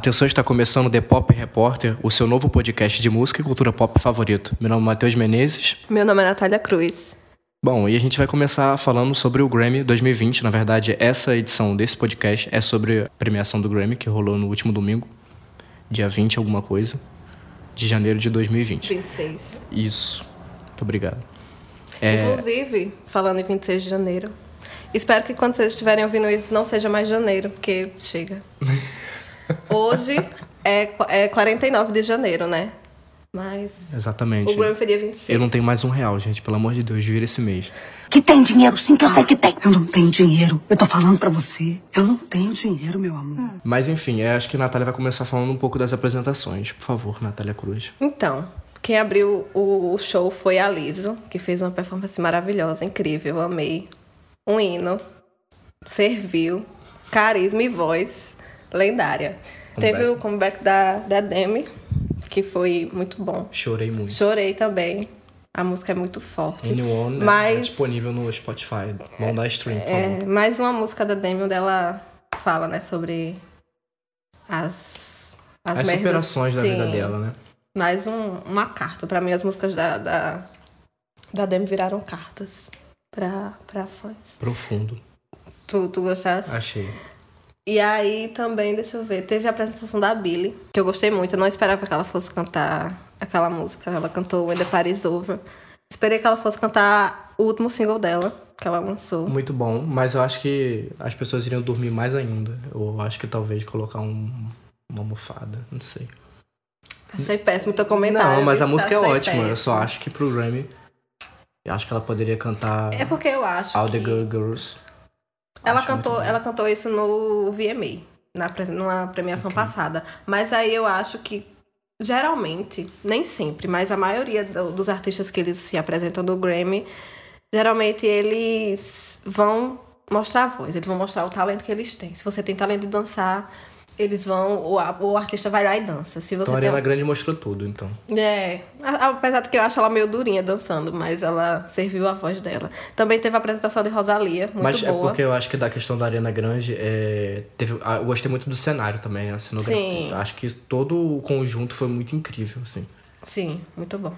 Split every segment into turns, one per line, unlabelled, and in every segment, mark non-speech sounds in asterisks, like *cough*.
Atenção, está começando o The Pop Repórter, o seu novo podcast de música e cultura pop favorito. Meu nome é Matheus Menezes.
Meu nome é Natália Cruz.
Bom, e a gente vai começar falando sobre o Grammy 2020. Na verdade, essa edição desse podcast é sobre a premiação do Grammy, que rolou no último domingo, dia 20 alguma coisa, de janeiro de 2020.
26.
Isso. Muito obrigado. É,
Inclusive, falando em 26 de janeiro, espero que quando vocês estiverem ouvindo isso não seja mais janeiro, porque chega. *laughs* Hoje é, é 49 de janeiro, né? Mas
exatamente.
o Grammy dia 26.
Eu não tenho mais um real, gente. Pelo amor de Deus, vira esse mês.
Que tem dinheiro, sim, que eu sei que tem. Eu não tenho dinheiro. Eu tô falando pra você. Eu não tenho dinheiro, meu amor.
Mas enfim, eu acho que a Natália vai começar falando um pouco das apresentações. Por favor, Natália Cruz.
Então, quem abriu o, o show foi a Liso, que fez uma performance maravilhosa, incrível, eu amei. Um hino, serviu, carisma e voz lendária.
Comeback.
Teve o comeback da, da Demi, que foi muito bom.
Chorei muito.
Chorei também. A música é muito forte.
Anyone né?
Mas-
é disponível no Spotify. Vão dar stream, por
É,
favor.
mais uma música da Demi onde ela fala, né, sobre as as,
As
merdas.
superações da vida
Sim.
dela, né?
Mais um- uma carta. Pra mim, as músicas da, da, da Demi viraram cartas pra, pra fãs.
Profundo.
Tu, tu gostaste?
Achei.
E aí também, deixa eu ver, teve a apresentação da Billy, que eu gostei muito. Eu não esperava que ela fosse cantar aquela música. Ela cantou When the Party's Over. Esperei que ela fosse cantar o último single dela, que ela lançou.
Muito bom, mas eu acho que as pessoas iriam dormir mais ainda. Eu acho que talvez colocar um, uma almofada, não sei.
Achei péssimo teu comentário.
não, mas a música é ótima. Eu
péssimo.
só acho que pro Grammy, eu acho que ela poderia cantar
É porque eu acho
All the
que
Good Girls.
Ela cantou, ela cantou isso no VMA, na, numa premiação passada. Mas aí eu acho que geralmente, nem sempre, mas a maioria do- dos artistas que eles se apresentam no Grammy, geralmente eles vão mostrar a voz, eles vão mostrar o talento que eles têm. Se você tem talento de dançar, eles vão, o, o artista vai lá e dança. Se você
Então a
tem
Ariana Grande mostrou tudo, então.
é, apesar de que eu acho ela meio durinha dançando, mas ela serviu a voz dela. Também teve a apresentação de Rosalia, muito
Mas é
boa.
porque eu acho que da questão da Ariana Grande, é, teve, eu gostei muito do cenário também, a cenografia.
Sim.
Acho que todo o conjunto foi muito incrível, assim.
Sim, muito bom.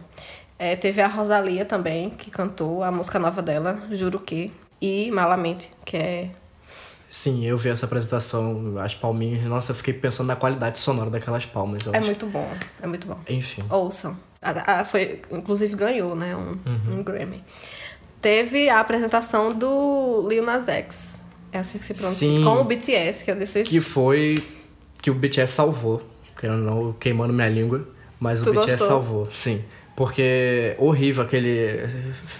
É, teve a Rosalia também, que cantou a música nova dela, Juro Que, e Malamente, que é.
Sim, eu vi essa apresentação, as palminhas, nossa, eu fiquei pensando na qualidade sonora daquelas palmas.
É
acho-
muito bom, é muito bom.
Enfim.
Ouçam. A- a- foi, inclusive ganhou, né, um,
Uhum.
um Grammy. Teve a apresentação do Lil Nas X. É assim que se pronuncia.
Sim.
Com o BTS, que eu disse.
Que foi que o BTS salvou. Querendo não, queimando minha língua, mas o
Tu
BTS
gostou?
salvou, sim. Porque horrível aquele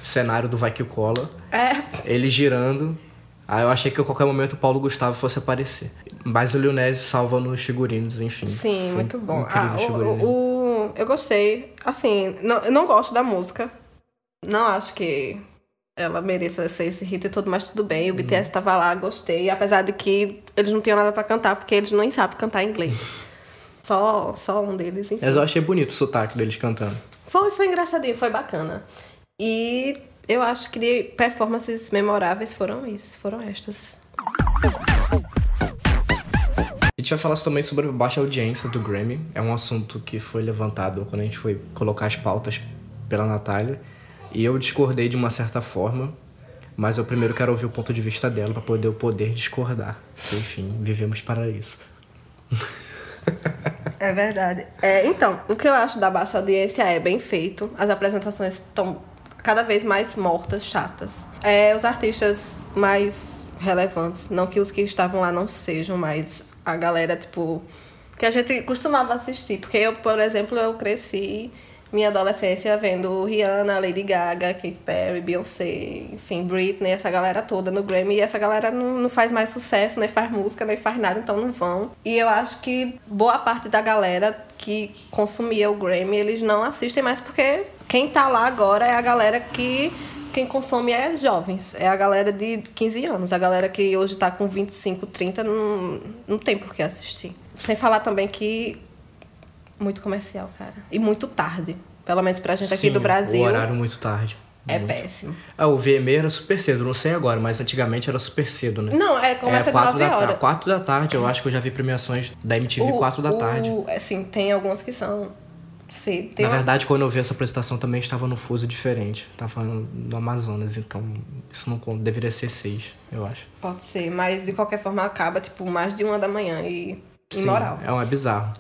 cenário do Vai Que Cola,
É,
ele girando. Aí eu achei que a qualquer momento o Paulo Gustavo fosse aparecer. Mas o Lionésio salva nos figurinos, enfim.
Sim, muito bom. Ah, o, o- eu gostei. Assim, não, eu não gosto da música. Não acho que ela mereça ser esse hit e tudo, mas tudo bem. O BTS
Uhum.
tava lá, gostei. Apesar de que eles não tinham nada pra cantar, porque eles nem sabem cantar inglês. *laughs* Só, só um deles, enfim.
Mas eu achei bonito o sotaque deles cantando.
Foi, foi engraçadinho, foi bacana. E eu acho que de performances memoráveis foram isso, foram estas.
A gente vai falar também sobre a baixa audiência do Grammy. É um assunto que foi levantado quando a gente foi colocar as pautas pela Natália. E eu discordei de uma certa forma, mas eu primeiro quero ouvir o ponto de vista dela para poder eu poder discordar. Porque, enfim, vivemos para isso.
É verdade. É, então, o que eu acho da baixa audiência é bem feito. As apresentações estão cada vez mais mortas, chatas. É, os artistas mais relevantes, não que os que estavam lá não sejam, mas a galera, tipo, que a gente costumava assistir. Porque eu, por exemplo, eu cresci minha adolescência vendo Rihanna, Lady Gaga, Katy Perry, Beyoncé, enfim, Britney, essa galera toda no Grammy. E essa galera não, não faz mais sucesso, nem faz música, nem faz nada, então não vão. E eu acho que boa parte da galera que consumia o Grammy, eles não assistem mais porque quem tá lá agora é a galera que quem consome é jovens, é a galera de 15 anos. A galera que hoje tá com 25, 30 não, não tem por que assistir. Sem falar também que muito comercial, cara. E muito tarde. Pelo menos pra gente aqui
Sim,
do Brasil.
O horário muito tarde.
É
Muito.
péssimo.
Ah, o VMA era super cedo, não sei agora, mas antigamente era super cedo, né?
Não, é, começa
é,
de 9
da,
horas.
quatro da tarde, eu acho que eu já vi premiações da MTV
O-
4 da
o-
tarde.
Assim, tem algumas que são
Na verdade, quando eu vi essa apresentação também estava no fuso diferente. Tava no Amazonas, então isso não conta. Deveria ser 6, eu acho.
Pode ser, mas de qualquer forma acaba, tipo, mais de uma da manhã e
Sim,
imoral.
É, um- é bizarro.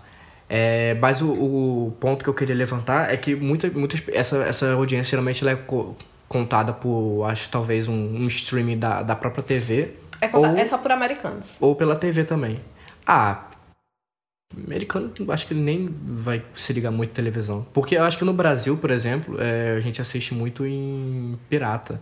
É, mas o, o ponto que eu queria levantar é que muita, muitas, essa, essa audiência geralmente ela é co- contada por, acho, talvez um, um streaming da, da própria TV.
É, conta-
ou,
é só por americanos.
ou pela TV também. Ah, americano, acho que ele nem vai se ligar muito à televisão. Porque eu acho que no Brasil, por exemplo, é, a gente assiste muito em pirata.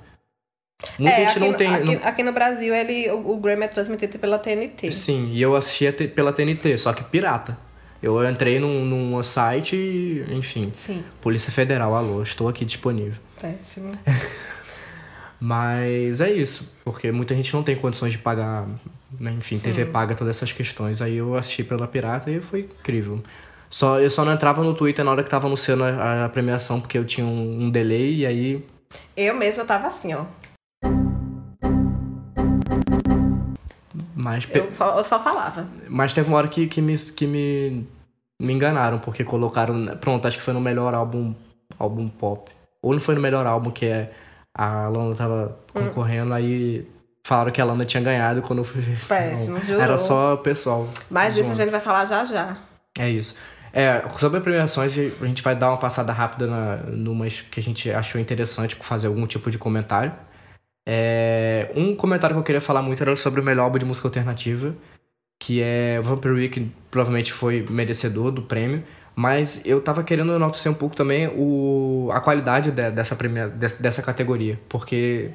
Muita
é,
gente
aqui,
não tem.
aqui,
não-
aqui no Brasil, ele, o, o Grammy é transmitido pela TNT.
Sim, e eu assistia pela TNT, só que pirata. Eu entrei num, num site enfim,
Sim,
Polícia Federal, alô, estou aqui disponível.
péssimo. *laughs*
Mas é isso, porque muita gente não tem condições de pagar, né, enfim, TV paga todas essas questões. Aí eu assisti pela pirata e foi incrível. Só, eu só não entrava no Twitter na hora que tava anunciando a, a premiação, porque eu tinha um, um delay e aí.
Eu mesma tava assim, ó.
Mas,
Eu só, eu só falava.
mas teve uma hora que, que, me, que me, me enganaram, porque colocaram. Pronto, acho que foi no melhor álbum, álbum pop. Ou não foi no melhor álbum, que é. A Lana tava concorrendo, aí falaram que a Lana tinha ganhado quando eu fui ver.
Péssimo,
Não,
jurou.
Era só o pessoal.
Mas isso a
zoando.
gente vai falar já já.
É isso. É, sobre as premiações, a gente vai dar uma passada rápida na, numas que a gente achou interessante fazer algum tipo de comentário. É, um comentário que eu queria falar muito era sobre o melhor álbum de música alternativa, que é Vampire Week, provavelmente foi merecedor do prêmio, mas eu tava querendo enaltecer um pouco também o, a qualidade de- dessa, premia, de- dessa categoria, porque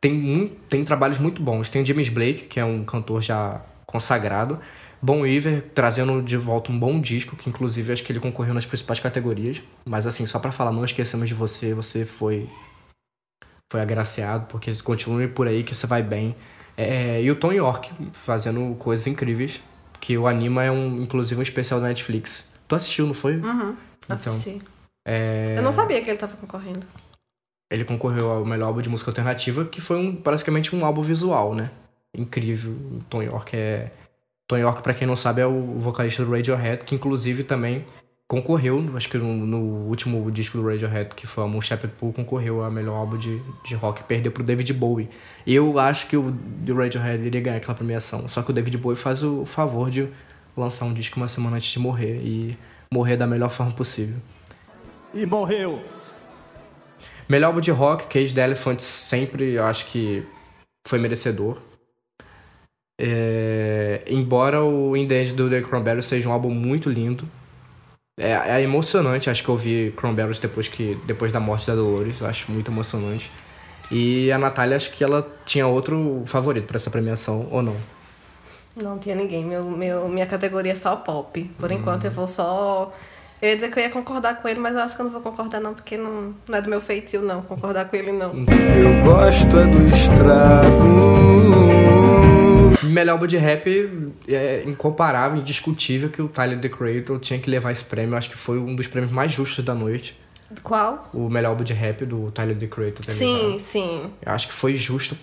tem, tem trabalhos muito bons. Tem o James Blake, que é um cantor já consagrado, Bon Iver trazendo de volta um bom disco, que inclusive acho que ele concorreu nas principais categorias. Mas assim, só pra falar, não esquecemos de você, você foi foi agraciado, porque continue por aí que você vai bem. É, e o Tom York fazendo coisas incríveis, que o Anima é um, inclusive um especial da Netflix. Tu assistiu, não foi?
Uhum.
Então,
Assisti.
é,
Eu não sabia que ele tava concorrendo.
Ele concorreu ao melhor álbum de música alternativa, que foi um, praticamente um álbum visual, né? Incrível. Tom York é. Tom York, pra quem não sabe, é o vocalista do Radiohead, que inclusive também concorreu, acho que no, no último disco do Radiohead, que foi o Shepherd Pool, concorreu a melhor álbum de, de rock, perdeu pro David Bowie. Eu acho que o do Radiohead iria ganhar aquela premiação, só que o David Bowie faz o favor de lançar um disco uma semana antes de morrer e morrer da melhor forma possível.
E morreu.
Melhor álbum de rock, Cage the Elephant sempre eu acho que foi merecedor. É, embora o In the End do The Cranberries seja um álbum muito lindo. É, é emocionante, acho que eu vi Cranberries depois, que, depois da morte da Dolores, acho muito emocionante. E a Natália, acho que ela tinha outro favorito pra essa premiação, ou não?
Não tinha ninguém. Meu, meu, minha categoria é só pop. Por enquanto eu vou só. Eu ia dizer que eu ia concordar com ele, mas eu acho que eu não vou concordar, não, porque não, não é do meu feitio, não. Concordar com ele, não.
Eu gosto é do estrago.
Melhor álbum de rap é incomparável, indiscutível que o Tyler The Creator tinha que levar esse prêmio. Acho que foi um dos prêmios mais justos da noite.
Qual?
O melhor álbum de rap do Tyler The Creator. ter
Sim,
levado.
sim.
Eu acho que foi justo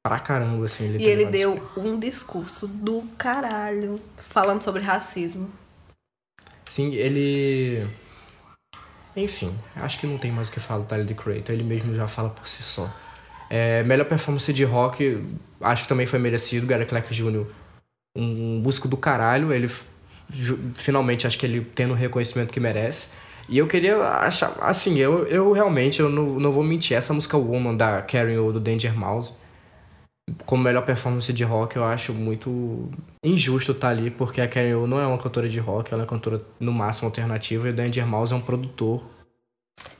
pra caramba, assim. Ele
E ele deu um discurso do caralho falando sobre racismo.
Sim, ele... Enfim, acho que não tem mais o que falar do Tyler The Creator. Ele mesmo já fala por si só. É, melhor performance de rock, acho que também foi merecido. Gary Clark Jr., um músico do caralho. Ele, finalmente, acho que ele tendo o reconhecimento que merece. E eu queria achar, assim, eu, eu realmente, eu não, não vou mentir, essa música Woman da Karen O do Danger Mouse, como melhor performance de rock, eu acho muito injusto estar ali, porque a Karen O não é uma cantora de rock, ela é cantora no máximo alternativa, e o Danger Mouse é um produtor,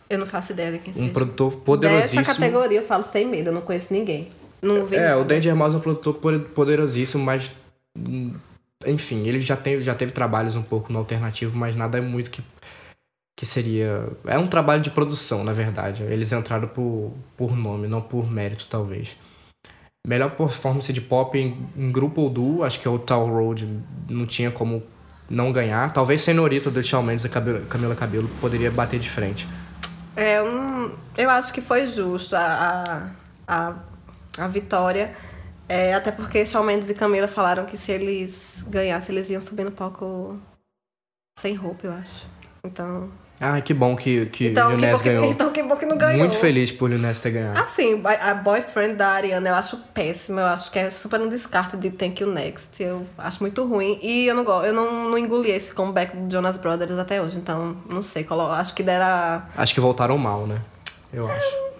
Eu não faço ideia de quem
um
seja.
produtor
Dessa
poderosíssimo.
categoria eu falo sem medo, eu não conheço ninguém. Não
É,
nada.
o Danger Mouse é um produtor poder- poderosíssimo, mas. hum, Enfim, ele já, tem, já teve trabalhos um pouco no alternativo, mas nada é muito que, que seria. É um trabalho de produção, na verdade. Eles entraram por, por nome, não por mérito, talvez. Melhor performance de pop em, em grupo ou duo, acho que é o Tal Road não tinha como não ganhar. Talvez Senorita do Shawn Mendes e Camila Cabelo poderia bater de frente.
É, um, eu acho que foi justo a, a, a, a vitória. É, até porque Shawn Mendes e Camila falaram que se eles ganhassem, eles iam subir no palco sem roupa, eu acho. Então.
Ah, que bom que, que
Então,
o Lil Nas
que,
ganhou.
então que bom que não ganhou.
Muito feliz por Lil Nas ter ganhado.
Assim, a a boyfriend da Ariana eu acho péssima. Eu acho que é super um descarte de Thank You Next. Eu acho muito ruim. E eu não gosto, eu não, não engoli esse comeback do Jonas Brothers até hoje. Então, não sei. colo- Acho que dera.
Acho que voltaram mal, né? Eu acho.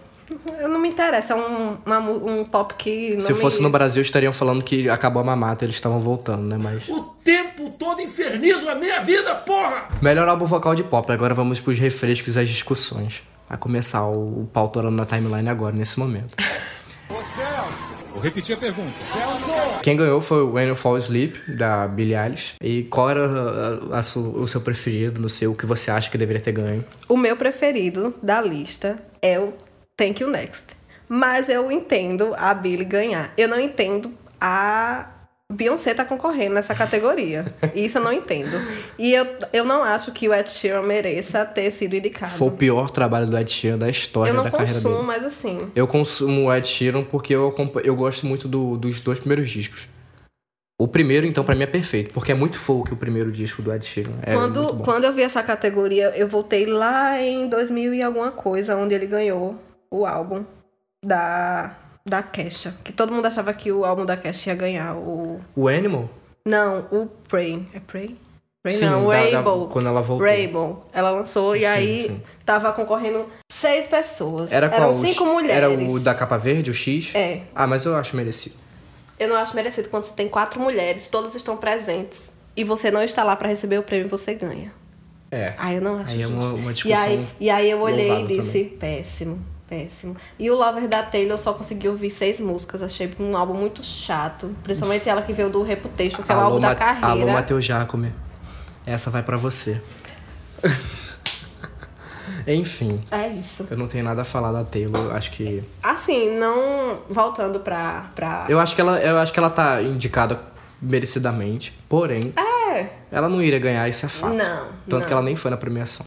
Eu não me interessa. É um, uma um pop que. Não
Se
me...
fosse no Brasil, estariam falando que acabou a mamata, eles estavam voltando, né? Mas.
O tempo todo infernizo a minha vida, porra!
Melhor álbum vocal de pop. Agora vamos pros refrescos e as discussões. A começar o, o pau torando na timeline agora, nesse momento.
Vou repetir a pergunta.
Quem ganhou foi o When You Fall Asleep, da Billie Eilish. E qual era a- a su- o seu preferido, não sei, o que você acha que deveria ter ganho?
O meu preferido da lista é o Thank You Next. Mas eu entendo a Billie ganhar. Eu não entendo a Beyoncé tá concorrendo nessa categoria. *laughs* Isso eu não entendo. E eu, eu não acho que o Ed Sheeran mereça ter sido indicado.
Foi o pior trabalho do Ed Sheeran da história
eu não
da carreira
consumo,
dele.
mas assim.
Eu consumo o Ed Sheeran porque eu, eu gosto muito do- dos dois primeiros discos. O primeiro, então, pra mim é perfeito, porque é muito folk o primeiro disco do Ed Sheeran. É
quando, quando eu vi essa categoria, eu voltei lá em 2000 e alguma coisa, onde ele ganhou o álbum da, da Kesha. Que todo mundo achava que o álbum da Kesha ia ganhar o.
O Animal?
Não, o Pray. É Pray? Pray
Sim,
não, o
da- da-
Rainbow.
quando ela voltou.
Rainbow. Ela lançou e
Sim,
aí
sim.
tava concorrendo seis pessoas.
Era
Eram
qual? O
cinco mulheres.
Era o da capa verde, o X?
É.
Ah, mas eu acho merecido.
Eu não acho merecido quando você tem quatro mulheres, todas estão presentes, e você não está lá pra receber o prêmio, você ganha.
É.
Aí eu não acho
Aí é uma- uma
e,
discussão
aí, e aí eu olhei e disse, péssimo, péssimo. E o Lover da Taylor só consegui ouvir seis músicas, achei um álbum muito chato. Principalmente ela que veio do Reputation, que é o álbum da carreira.
Alô, Matheus Jacome. Essa vai pra você. *laughs* Enfim,
É isso.
eu não tenho nada a falar da Taylor. Acho que.
Assim, não. Voltando pra. pra...
Eu acho que ela, eu acho que ela tá indicada merecidamente. Porém,
É.
ela não iria ganhar, isso é fato.
Não,
Tanto
não.
que ela nem foi na premiação.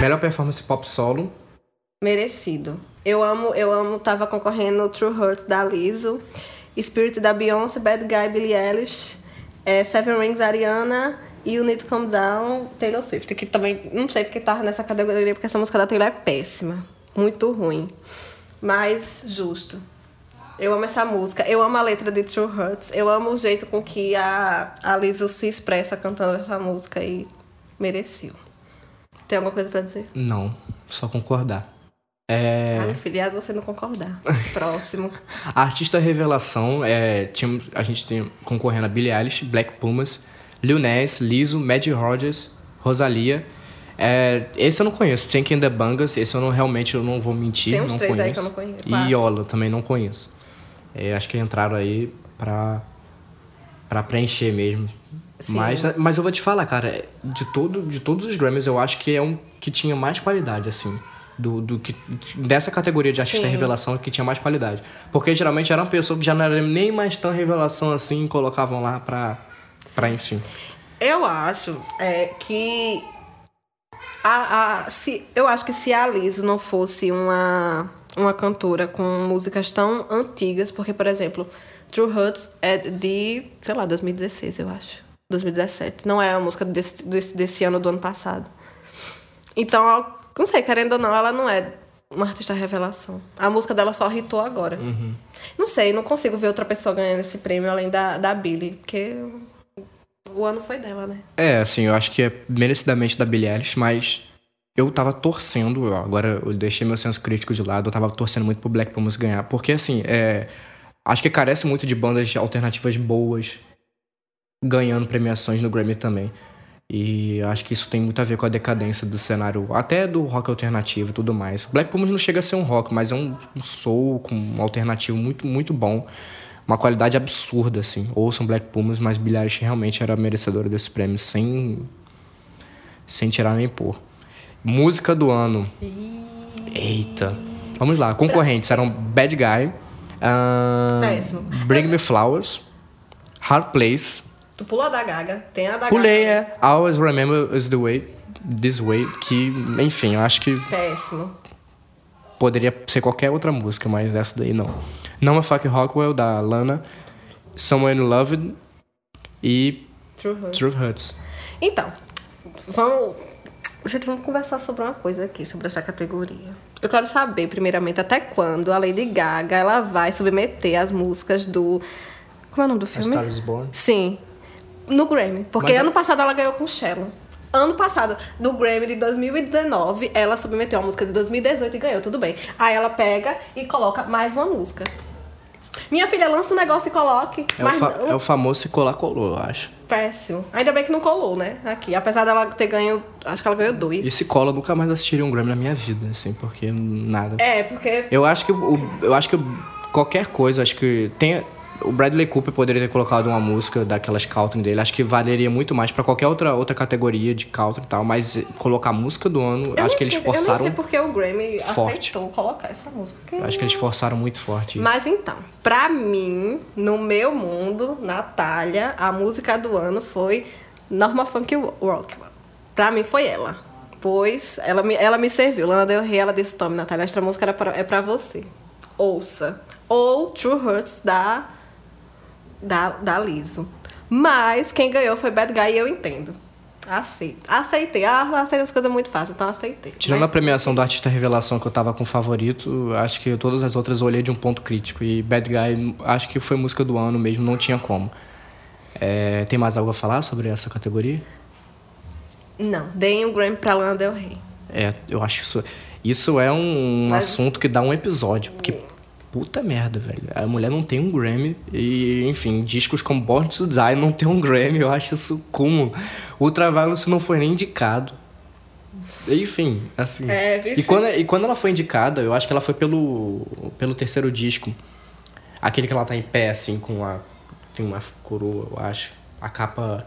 Melhor performance pop solo.
Merecido. Eu amo, eu amo, tava concorrendo True Hurt da Lizzo, Spirit da Beyoncé, Bad Guy Billie Eilish, é, Seven Rings Ariana e o Need to Calm Down Taylor Swift, que também não sei porque tava nessa categoria, porque essa música da Taylor é péssima, muito ruim, mas justo. Eu amo essa música, eu amo a letra de True Hurts, eu amo o jeito com que a, a Lizzo se expressa cantando essa música e mereceu. Tem alguma coisa pra dizer?
Não, só concordar. É.
Ah, filho, é você não concordar. *laughs* Próximo.
A artista revelação, é, tinha, a gente tem concorrendo a Billie Eilish, Black Pumas, Lil Nas, Lizzo, Maddie Rogers, Rosalia. É, esse eu não conheço, Tank and the Bangas, esse eu não realmente eu não vou mentir,
Tem uns
não
três
conheço.
aí que eu não conheço,
E
quatro.
Yola também não conheço. É, acho que entraram aí pra, pra preencher mesmo.
Sim.
Mas, mas eu vou te falar, cara, de, todo, de todos os Grammys eu acho que é um que tinha mais qualidade, assim. Do, do que dessa categoria de artista
Sim.
revelação que tinha mais qualidade. Porque geralmente era uma pessoa que já não era nem mais tão revelação assim e colocavam lá pra, pra enfim.
Eu acho é, que. A, a, se, eu acho que se a Lizzo não fosse uma, uma cantora com músicas tão antigas, porque, por exemplo, True Hurts é de, sei lá, 2016, eu acho. 2017. Não é a música desse, desse, desse ano do ano passado. Então, não sei, querendo ou não, ela não é uma artista revelação. A música dela só hitou agora. Não sei, não consigo ver outra pessoa ganhando esse prêmio além da, da Billie, porque o ano foi dela, né?
É, assim, eu acho que é merecidamente da Billie Eilish, mas eu tava torcendo, agora eu deixei meu senso crítico de lado, eu tava torcendo muito pro Black Pumas ganhar, porque assim, é, acho que carece muito de bandas alternativas boas ganhando premiações no Grammy também. E acho que isso tem muito a ver com a decadência do cenário, até do rock alternativo e tudo mais. Black Pumas não chega a ser um rock, mas é um, um soul com um alternativo muito, muito bom. Uma qualidade absurda, assim. Ouçam Black Pumas, mas Billie Eilish realmente era merecedora desse prêmio, sem, sem tirar nem pôr. Música do ano. Eita. Vamos lá. Concorrentes eram Bad Guy. Bring Me Flowers, Hard Place,
Tu pulou a da Gaga, tem a da
Pulei,
Gaga.
é. Always Remember Is The Way. This Way, que, enfim, eu acho que
Péssimo.
poderia ser qualquer outra música, mas essa daí não. Não é Fuck Rockwell, da Lana, Someone You Loved e
True Hurt.
True Hurts.
Então, vamos. Gente, vamos conversar sobre uma coisa aqui, sobre essa categoria. Eu quero saber, primeiramente, até quando a Lady Gaga ela vai submeter as músicas do. Como é o nome do
A
filme?
Star is Born.
Sim. No Grammy. Porque
Mas é-
ano passado ela ganhou com Shallow. Ano passado, no Grammy de 2019, ela submeteu a música de 2018 e ganhou, tudo bem. Aí ela pega e coloca mais uma música. Minha filha lança um negócio e coloque.
É, o
mas
fa-
não-
é o famoso se colar colou, eu acho.
Péssimo. Ainda bem que não colou, né? Aqui. Apesar dela ter ganho. Acho que ela ganhou dois.
E se cola, eu nunca mais assistiria um Grammy na minha vida, assim, porque nada.
É, porque.
Eu acho que o, eu acho que qualquer coisa, acho que tem o Bradley Cooper poderia ter colocado uma música daquelas country dele, acho que valeria muito mais pra qualquer outra outra categoria de country e tal, mas colocar a música do ano,
Eu
acho que eles
sei-
forçaram,
Eu nem sei porque o Grammy
forte.
aceitou colocar essa música. porque-
acho que eles forçaram muito forte isso.
Mas então, pra mim, no meu mundo, Natália, a música do ano foi Norma Funk Rockwell. Pra mim foi ela. Pois ela me, ela me serviu. Lana Del Rey, ela disse, tome, Natália, esta música era pra, é pra você. Ouça. Ou True Hurts da, da, da Liso. Mas quem ganhou foi Bad Guy e eu entendo. Aceito. Aceitei. Ah, aceito as coisas muito fácil, então aceitei.
Tirando
Né?
a premiação do Artista Revelação que eu tava com favorito, acho que todas as outras eu olhei de um ponto crítico. E Bad Guy, acho que foi música do ano mesmo, não tinha como. É, tem mais algo a falar sobre essa categoria?
Não, deem um Grammy pra Lana Del Rey.
É, eu acho isso. Isso é um
Mas-
assunto que dá um episódio. Porque, puta merda, velho. A mulher não tem um Grammy. E, enfim, discos como Born to Die não tem um Grammy. Eu acho isso cúmulo. Ultraviolence não foi nem indicado. Enfim, assim.
É,
e, quando, e quando ela foi indicada, eu acho que ela foi pelo, pelo terceiro disco. Aquele que ela tá em pé, assim, com a. Tem uma coroa, eu acho. A capa.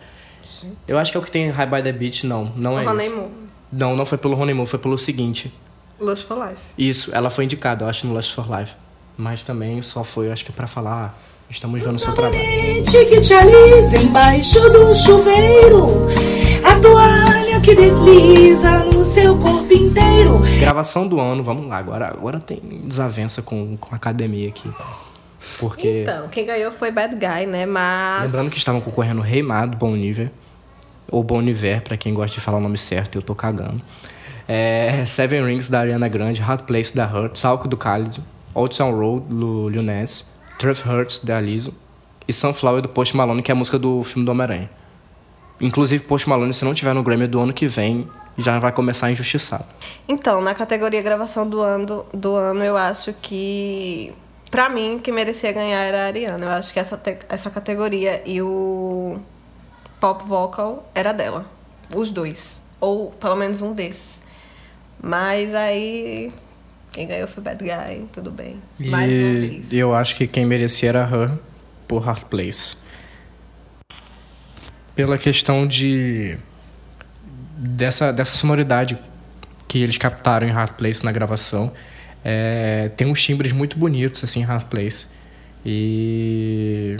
Eu acho que é o que tem High by the Beach, não. Não é
Honey
isso.
Moon.
Não, não foi pelo Honeymoon, foi pelo seguinte.
Lust for Life.
Isso, ela foi indicada, eu acho, no Lust for Life. Mas também só foi, acho que pra falar, estamos vendo o seu trabalho.
Que te alisa embaixo do chuveiro. A toalha que desliza no seu corpo inteiro.
Gravação do ano, vamos lá, agora, agora tem desavença com, com a academia aqui. Porque,
Então, quem ganhou foi Bad Guy, né? Mas.
lembrando que estavam concorrendo Reimado, Bon Iver, ou Bon Iver, pra quem gosta de falar o nome certo, eu tô cagando. É, Seven Rings, da Ariana Grande, Hot Place, da Hurt, Salco, do Khalid, Old Town Road, do Lil Nas, Truth Hurts, da Lizzo, e Sunflower, do Post Malone, que é a música do filme do Homem-Aranha. Inclusive, Post Malone, se não tiver no Grammy do ano que vem, já vai começar injustiçado.
Então, na categoria gravação do ano, do ano, eu acho que. Pra mim, quem merecia ganhar era a Ariana. Eu acho que essa, essa categoria e o pop vocal era dela. Os dois. Ou pelo menos um desses. Mas aí. Quem ganhou foi Bad Guy, tudo bem. Mais uma
E
vez.
eu acho que quem merecia era Her por Hard Place. Pela questão de. dessa, dessa sonoridade que eles captaram em Hard Place na gravação. É, tem uns timbres muito bonitos assim em Hard Place. E.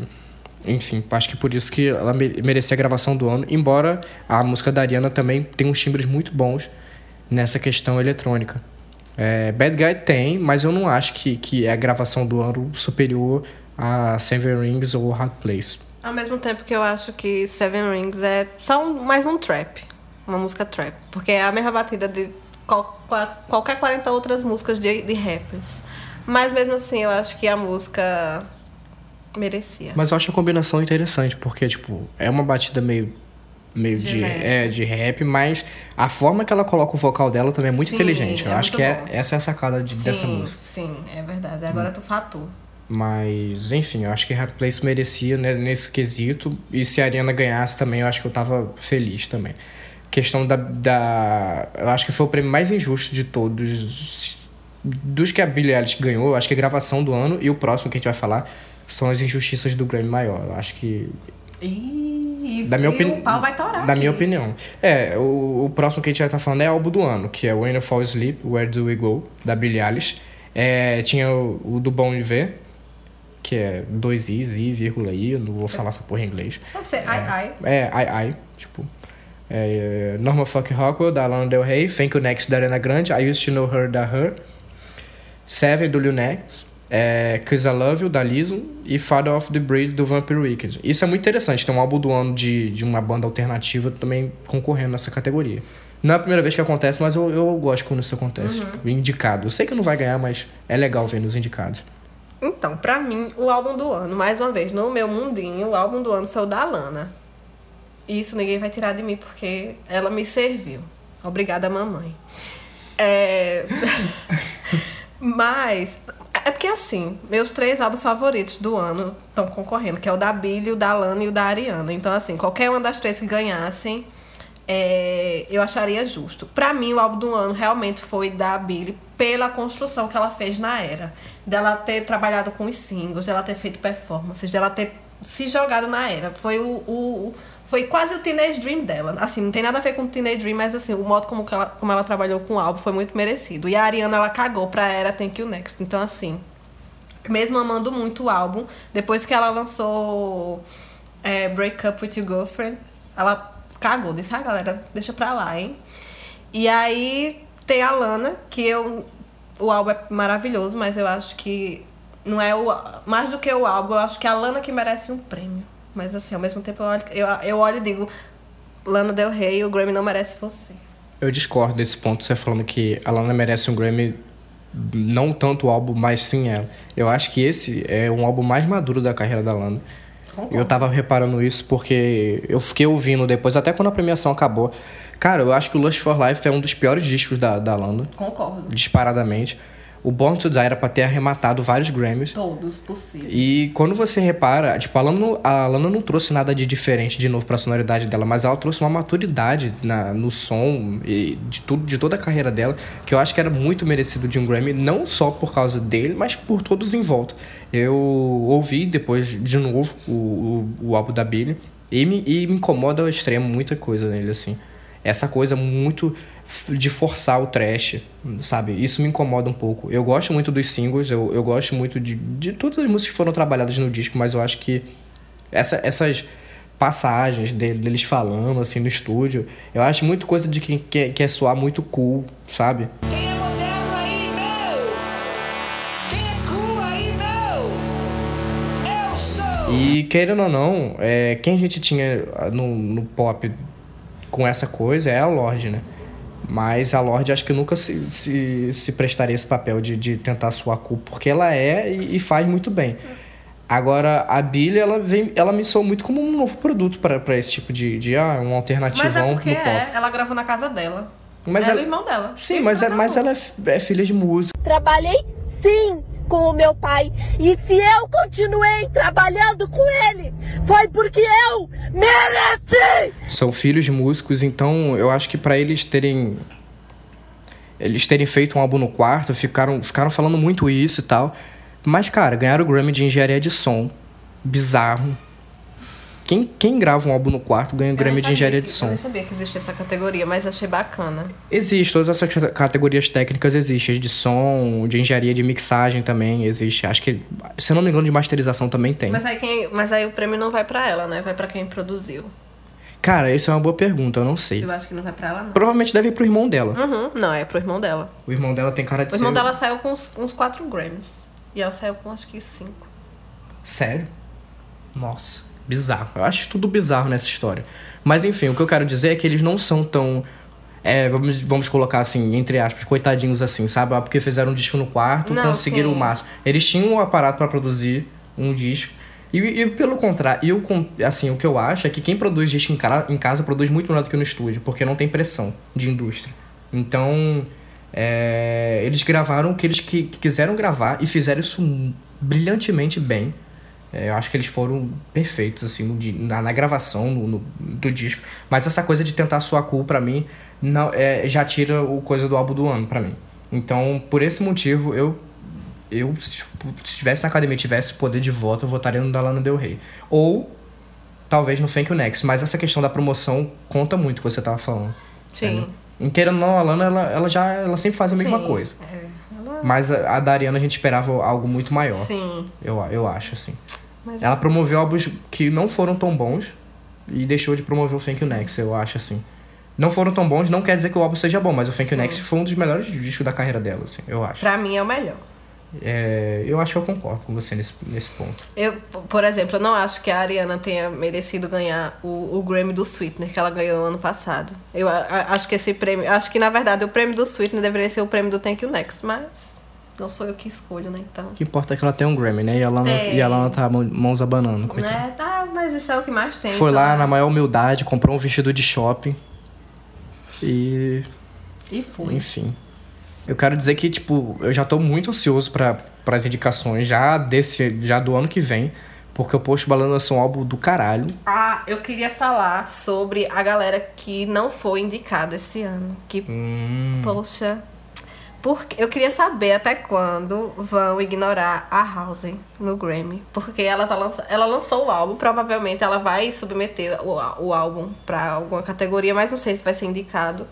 Enfim, acho que por isso que ela me- merecia a gravação do ano. Embora a música da Ariana também tenha uns timbres muito bons nessa questão eletrônica. É, Bad Guy tem, mas eu não acho que, que é a gravação do ano superior a Seven Rings ou Hard Place.
Ao mesmo tempo que eu acho que Seven Rings é só um- mais um trap. Uma música trap. Porque é a mesma batida de qual- qua- qualquer 40 outras músicas de, de rappers. Mas mesmo assim, eu acho que a música merecia.
Mas eu acho a combinação interessante, porque, tipo, é uma batida meio. Meio de,
Genérica.
é, de rap, mas a forma que ela coloca o vocal dela também é muito
Sim,
inteligente. Eu
é
acho que é, essa é a sacada de- dessa
sim,
música.
Sim, é verdade. Agora tu fatou.
Mas, enfim, eu acho que Hard Place merecia né, nesse quesito. E se a Ariana ganhasse também, eu acho que eu tava feliz também. Questão da, da. Eu acho que foi o prêmio mais injusto de todos. Dos que a Billie Eilish ganhou, eu acho que a gravação do ano e o próximo que a gente vai falar são as injustiças do Grammy maior. Eu acho que.
Ih,
Da minha,
viu?
opini...
o pau vai torar
da
aqui.
minha opinião. É, o, o próximo que a gente vai estar falando é álbum do ano, que é When You Fall Asleep, Where Do We Go, da Billie Eilish. É, tinha o, o do Bon Iver, que é dois i's, i, vírgula, i, eu não vou falar essa porra em inglês.
Deve ser ai ai.
É, ai, ai, tipo... É, Norma Fuck Rockwell, da Lana Del Rey. Thank You Next, da Ariana Grande. I Used to Know Her, da Her. Seven, do Lil Nex. É, Cause I Love You, da Lizzo. E Father of the Breed, do Vampire Weekend. Isso é muito interessante. Tem um álbum do ano de, de uma banda alternativa também concorrendo nessa categoria. Não é a primeira vez que acontece, mas eu, eu gosto quando isso acontece. Indicado. Eu sei que não vai ganhar, mas é legal ver nos indicados.
Então, pra mim, o álbum do ano, mais uma vez, no meu mundinho, o álbum do ano foi o da Lana. E isso ninguém vai tirar de mim, porque ela me serviu. Obrigada, mamãe. É... *laughs* Mas, é porque assim, meus três álbuns favoritos do ano estão concorrendo, que é o da Billy, o da Lana e o da Ariana. Então, assim, qualquer uma das três que ganhassem, é, eu acharia justo. Pra mim, o álbum do ano realmente foi da Billy pela construção que ela fez na era. Dela ter trabalhado com os singles, dela ter feito performances, dela ter se jogado na era. Foi o, o- foi quase o Teenage Dream dela. Assim, não tem nada a ver com o Teenage Dream, mas assim, o modo como, ela, como ela trabalhou com o álbum foi muito merecido. E a Ariana, ela cagou pra era Thank You Next. Então, assim, mesmo amando muito o álbum, depois que ela lançou é, Break Up With Your Girlfriend, ela cagou, disse, ah, galera, deixa pra lá, hein? E aí tem a Lana, que eu. O álbum é maravilhoso, mas eu acho que não é o. Mais do que o álbum, eu acho que é a Lana que merece um prêmio. Mas assim, ao mesmo tempo eu olho, eu, eu olho e digo, Lana Del Rey, o Grammy não merece você.
Eu discordo desse ponto, você falando que a Lana merece um Grammy, não tanto o álbum, mas sim ela. Eu acho que esse é um álbum mais maduro da carreira da Lana. Eu tava reparando isso porque eu fiquei ouvindo depois, até quando a premiação acabou. Cara, eu acho que o Lust for Life é um dos piores discos da, da Lana,
Concordo.
disparadamente. O Born to Die era pra ter arrematado vários Grammys.
Todos possíveis.
E quando você repara, tipo, a Lana, não- a Lana não trouxe nada de diferente de novo pra sonoridade dela, mas ela trouxe uma maturidade na, no som e de tudo, de toda a carreira dela, que eu acho que era muito merecido de um Grammy, não só por causa dele, mas por todos em volta. Eu ouvi depois de novo o, o, o álbum da Billie e me, e me incomoda ao extremo muita coisa nele, assim. Essa coisa muito de forçar o trash, sabe? Isso me incomoda um pouco. Eu gosto muito dos singles, eu, eu gosto muito de, de todas as músicas que foram trabalhadas no disco, mas eu acho que essa, essas passagens dele, deles falando, assim, no estúdio, eu acho muito coisa de quem quer, quer soar muito cool, sabe?
É é!
E querendo ou não, é, quem a gente tinha ah, no, no pop com essa coisa é a Lorde, né? Mas a Lorde acho que nunca se, se, se prestaria esse papel de, de tentar suar cool, porque ela é e, e faz muito bem. Agora, a Billie, ela, vem, ela me soa muito como um novo produto para esse tipo de, de ah, um alternativão
Mas é porque
no pop.
é, ela gravou na casa dela.
Mas
ela
ela-
é o irmão dela.
Sim, mas, é, mas ela é, é filha de músico.
Trabalhei sim com o meu pai. E se eu continuei trabalhando com ele, foi porque eu mereci!
são filhos de músicos, então eu acho que pra eles terem eles terem feito um álbum no quarto, ficaram ficaram falando muito isso e tal. Mas cara, ganharam o Grammy de engenharia de som. Bizarro. Quem, quem grava um álbum no quarto ganha o
Eu
Grammy de engenharia
que-
de
Eu
som.
nem sabia que existia essa categoria, mas achei bacana.
Existe, todas essas cate- categorias técnicas existem, de som, de engenharia de mixagem também existe. Acho que, se eu não me engano, de masterização também tem.
Mas aí, quem, mas aí o prêmio não vai pra ela, né? Vai pra quem produziu.
Cara, isso é uma boa pergunta, eu não sei.
Eu acho que não vai pra ela, não.
Provavelmente deve ir pro irmão dela.
Uhum, não, é pro irmão dela.
O irmão dela tem cara de
O irmão
ser...
dela saiu com uns, uns 4 Grammys. E ela saiu com acho que 5.
Sério? Nossa, bizarro. Eu acho tudo bizarro nessa história. Mas enfim, o que eu quero dizer é que eles não são tão. é, vamos, vamos colocar assim, entre aspas, coitadinhos assim, sabe? Ah, Porque fizeram um disco no quarto,
Não,
conseguiram
sim.
o máximo. Eles tinham um aparato pra produzir um disco. E, e pelo contrário, eu, assim, o que eu acho é que quem produz disco em, cara- em casa produz muito melhor do que no estúdio, porque não tem pressão de indústria. Então, é, eles gravaram o que eles que, que quiseram gravar e fizeram isso brilhantemente bem. É, eu acho que eles foram perfeitos, assim, di- na, na gravação no, no- do disco. Mas essa coisa de tentar soar cool, pra mim, não, é, já tira o coisa do álbum do ano, pra mim. Então, por esse motivo, eu, eu se se estivesse na academia e tivesse poder de voto, eu votaria no da Lana Del Rey. Ou, talvez no Thank You Next. Mas essa questão da promoção conta muito, que você tava falando.
Sim.
Em queira ou não, a Lana, ela, ela já ela sempre faz a mesma
Sim,
coisa.
É, ela...
Mas a, a da Ariana a gente esperava algo muito maior.
Sim.
Eu, eu acho, assim.
Mas-
Ela promoveu álbuns que não foram tão bons, e deixou de promover o Thank You Next, eu acho, assim. Não foram tão bons, não quer dizer que o álbum seja bom, mas o Thank You Next foi um dos melhores discos da carreira dela, assim, eu acho.
Pra mim é o melhor.
É, eu acho que eu concordo com você nesse, nesse ponto.
Eu, por exemplo, eu não acho que a Ariana tenha merecido ganhar o, o Grammy do Sweetener que ela ganhou ano passado. Eu a- acho que esse prêmio. Acho que na verdade o prêmio do Sweetener deveria ser o prêmio do Thank You Next, mas não sou eu que escolho, né? Então.
O que importa é que ela tem um Grammy, né? E ela, não,
Tem.
e ela tá mão- mãos abanando. coitada.
Né? Tá, mas isso é o que mais tem.
Foi lá
então.
na maior humildade, comprou um vestido de shopping. E.
E foi.
Enfim. Eu quero dizer que, tipo, eu já tô muito ansioso para as indicações já desse. já do ano que vem. Porque o Post Balão lançou um álbum do caralho.
Ah, eu queria falar sobre a galera que não foi indicada esse ano. Que,
Hum.
poxa. Porque eu queria saber até quando vão ignorar a House no Grammy. Porque ela, tá lança... ela lançou o álbum, provavelmente ela vai submeter o, o álbum pra alguma categoria, mas não sei se vai ser indicado.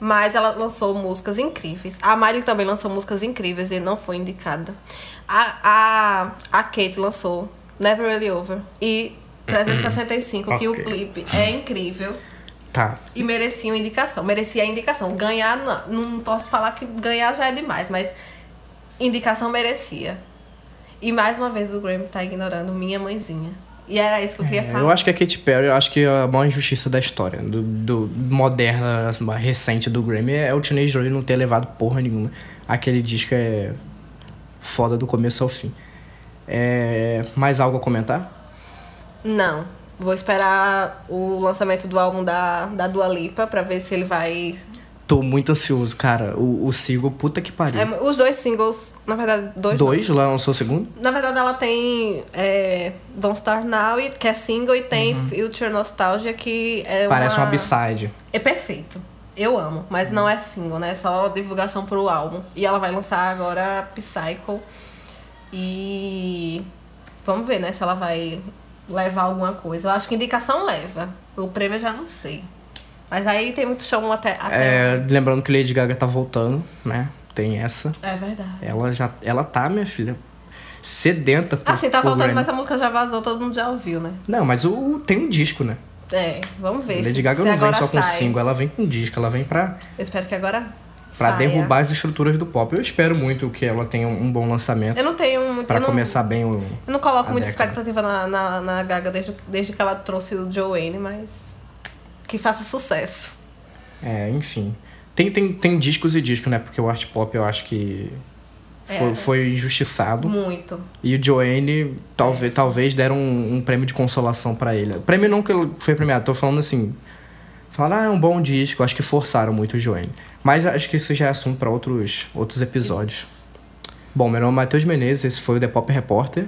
Mas ela lançou músicas incríveis. A Miley também lançou músicas incríveis e não foi indicada. A, a, a Kate lançou Never Really Over e *clears throat* 365, que o clipe é incrível.
Tá.
E merecia uma indicação. Merecia a indicação. Ganhar, não, não posso falar que ganhar já é demais, mas indicação merecia. E mais uma vez o Grammy tá ignorando minha mãezinha. E era isso que eu queria falar.
É, Eu acho que a Katy Perry, eu acho que a maior injustiça da história, do, do moderna, recente do Grammy, é o Teenage Joy não ter levado porra nenhuma. Aquele disco é foda do começo ao fim. É, mais algo a comentar?
Não. Vou esperar o lançamento do álbum da, da Dua Lipa pra ver se ele vai.
Tô muito ansioso, cara. O, o single, puta que pariu.
É, os dois singles, na verdade, dois.
Dois, lá lançou o segundo?
Na verdade, ela tem é, Don't Start Now, que é single, e tem Future Nostalgia, que é
Uhum. Parece
uma...
uma B-side.
É perfeito. Eu amo, mas não é single, né? É só divulgação pro álbum. E ela vai lançar agora Psycho. E vamos ver, né? Se ela vai levar alguma coisa. Eu acho que indicação leva. O prêmio eu já não sei. Mas aí tem muito chão até. até...
É, lembrando que Lady Gaga tá voltando, né? Tem essa.
É verdade.
Ela já. Ela tá, minha filha, sedenta por,
Assim, tá
Grammy.
mas a música já vazou, todo mundo já ouviu, né?
Não, mas o, tem um disco, né?
É, vamos ver.
Lady Gaga não vem só com
sai.
single, ela vem com disco, ela vem pra,
Eu espero que agora.
Pra
saia.
derrubar as estruturas do pop. Eu espero muito que ela tenha um bom lançamento
Eu não tenho muito.
pra
não-
começar bem o.
Eu não coloco muita
década.
expectativa na, na, na Gaga desde, desde que ela trouxe o Joanne, mas. Que faça sucesso.
É, enfim. Tem, tem, tem discos e discos, né? Porque o art pop eu acho que foi,
É.
foi injustiçado.
Muito.
E o Joanne talvez, talvez deram um, um prêmio de consolação pra ele. Prêmio não que ele foi premiado, tô falando assim. Falaram, ah, é um bom disco. Acho que forçaram muito o Joanne. Mas acho que isso já é assunto pra outros, outros episódios. Bom, meu nome é Matheus Menezes, esse foi o The Pop Repórter.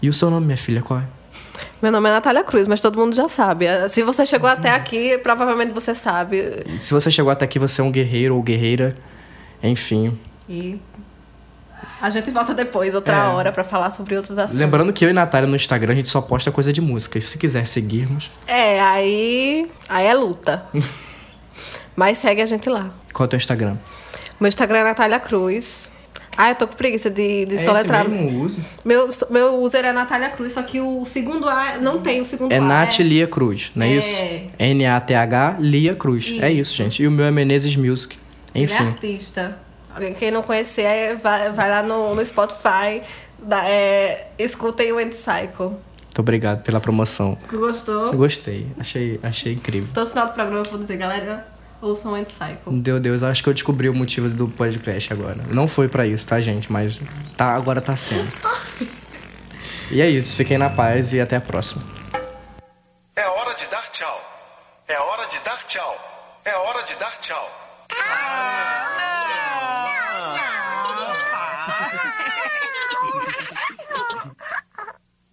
E o seu nome, minha filha, qual é?
Meu nome é Natália Cruz, mas todo mundo já sabe. Se você chegou até aqui, provavelmente você sabe.
Se você chegou até aqui, você é um guerreiro ou guerreira. Enfim.
E a gente volta depois, outra
É.
hora, pra falar sobre outros assuntos.
Lembrando que eu e Natália no Instagram a gente só posta coisa de música. E se quiser seguirmos,
É, aí. Aí é luta. *laughs* mas segue a gente lá.
qual é o teu Instagram?
Meu Instagram é Natália Cruz. Ah, eu tô com preguiça de, de soletrar.
uso?
Meu, meu user é Natália Cruz, só que o segundo A não tem o segundo
É
A.
Nath Lia Cruz, não é,
É.
isso? N-A-T-H Lia Cruz. É isso,
Isso.
gente. E o meu é Menezes Music.
Ele é
Enfim.
artista. Quem não conhecer, é, vai, vai lá no, no Spotify, dá, é, escutem o Cycle.
Muito obrigado pela promoção.
Gostou?
Gostei. Achei, achei incrível.
Todo final do programa eu vou dizer, galera, ouçam o Cycle.
Meu Deus, acho que eu descobri o motivo do podcast agora. Não foi pra isso, tá, gente? Mas tá, agora tá sendo. *laughs* E é isso. Fiquem na paz e até a próxima.
É hora de dar tchau. É hora de dar tchau. É hora de dar tchau.